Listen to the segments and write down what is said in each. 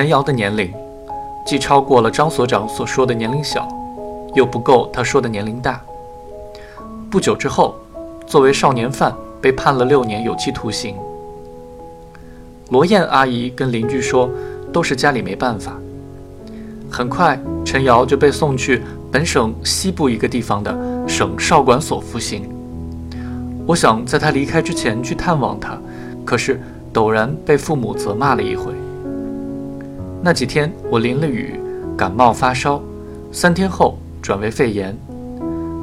陈瑶的年龄，既超过了张所长所说的年龄小，又不够他说的年龄大。不久之后，作为少年犯被判了六年有期徒刑。罗燕阿姨跟邻居说，都是家里没办法。很快，陈瑶就被送去本省西部一个地方的省少管所服刑。我想在他离开之前去探望他，可是陡然被父母责骂了一回。那几天我淋了雨，感冒发烧，三天后转为肺炎。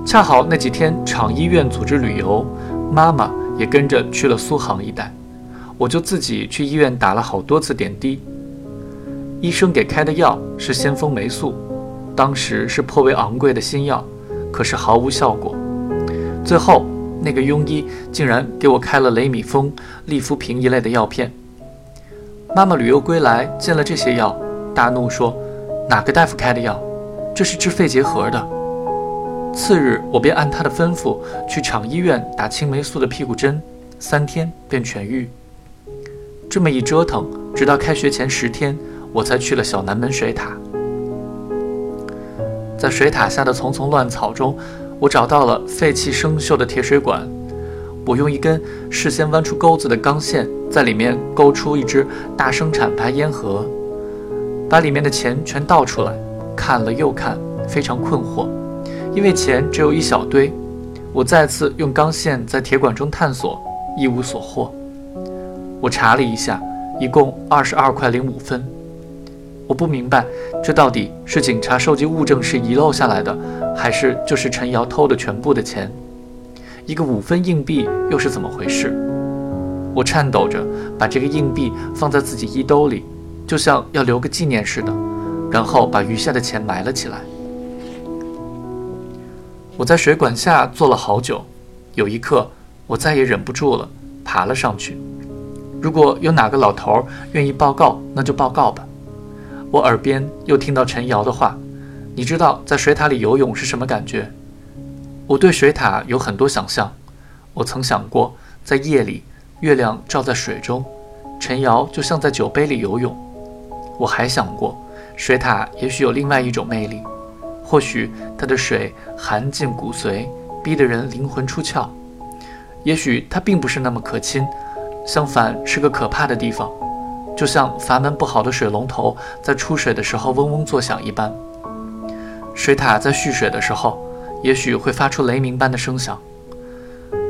恰好那几天厂医院组织旅游，妈妈也跟着去了苏杭一带，我就自己去医院打了好多次点滴。医生给开的药是先锋霉素，当时是颇为昂贵的新药，可是毫无效果。最后，那个庸医竟然给我开了雷米风、利福平一类的药片。妈妈旅游归来，见了这些药，大怒说：“哪个大夫开的药？这是治肺结核的。”次日，我便按他的吩咐去厂医院打青霉素的屁股针，三天便痊愈。这么一折腾，直到开学前十天。我才去了小南门水塔，在水塔下的丛丛乱草中，我找到了废弃生锈的铁水管。我用一根事先弯出钩子的钢线，在里面勾出一只大生产牌烟盒，把里面的钱全倒出来，看了又看，非常困惑，因为钱只有一小堆。我再次用钢线在铁管中探索，一无所获。我查了一下，一共二十二块零五分。我不明白，这到底是警察收集物证时遗漏下来的，还是就是陈瑶偷的全部的钱？一个五分硬币又是怎么回事？我颤抖着把这个硬币放在自己衣兜里，就像要留个纪念似的，然后把余下的钱埋了起来。我在水管下坐了好久，有一刻我再也忍不住了，爬了上去。如果有哪个老头愿意报告，那就报告吧。我耳边又听到陈瑶的话：“你知道在水塔里游泳是什么感觉？”我对水塔有很多想象。我曾想过，在夜里，月亮照在水中，陈瑶就像在酒杯里游泳。我还想过，水塔也许有另外一种魅力，或许它的水寒进骨髓，逼得人灵魂出窍；也许它并不是那么可亲，相反是个可怕的地方。就像阀门不好的水龙头在出水的时候嗡嗡作响一般，水塔在蓄水的时候，也许会发出雷鸣般的声响。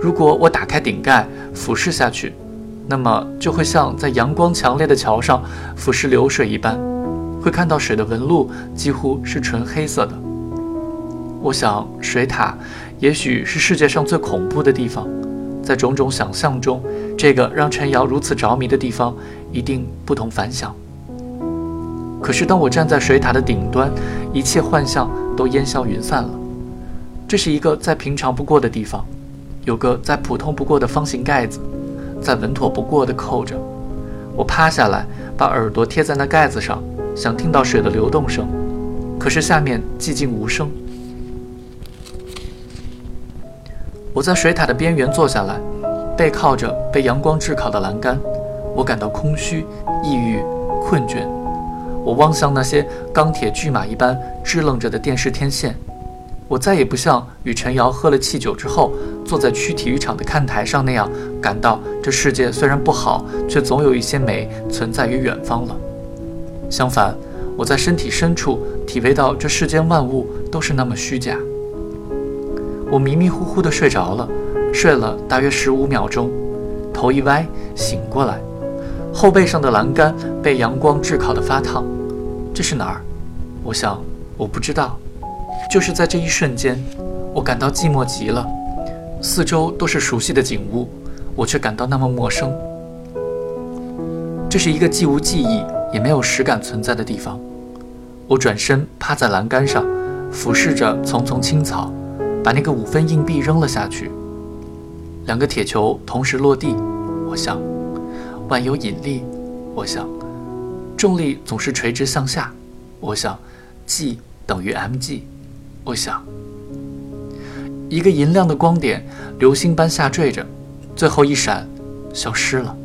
如果我打开顶盖俯视下去，那么就会像在阳光强烈的桥上俯视流水一般，会看到水的纹路几乎是纯黑色的。我想，水塔也许是世界上最恐怖的地方。在种种想象中，这个让陈瑶如此着迷的地方一定不同凡响。可是当我站在水塔的顶端，一切幻象都烟消云散了。这是一个再平常不过的地方，有个再普通不过的方形盖子，再稳妥不过的扣着。我趴下来，把耳朵贴在那盖子上，想听到水的流动声，可是下面寂静无声。我在水塔的边缘坐下来，背靠着被阳光炙烤的栏杆，我感到空虚、抑郁、困倦。我望向那些钢铁巨马一般支棱着的电视天线，我再也不像与陈瑶喝了气酒之后坐在区体育场的看台上那样，感到这世界虽然不好，却总有一些美存在于远方了。相反，我在身体深处体味到这世间万物都是那么虚假。我迷迷糊糊地睡着了，睡了大约十五秒钟，头一歪，醒过来，后背上的栏杆被阳光炙烤得发烫。这是哪儿？我想，我不知道。就是在这一瞬间，我感到寂寞极了，四周都是熟悉的景物，我却感到那么陌生。这是一个既无记忆也没有实感存在的地方。我转身趴在栏杆上，俯视着丛丛青草。把那个五分硬币扔了下去，两个铁球同时落地。我想，万有引力。我想，重力总是垂直向下。我想，G 等于 mg。我想，一个银亮的光点，流星般下坠着，最后一闪，消失了。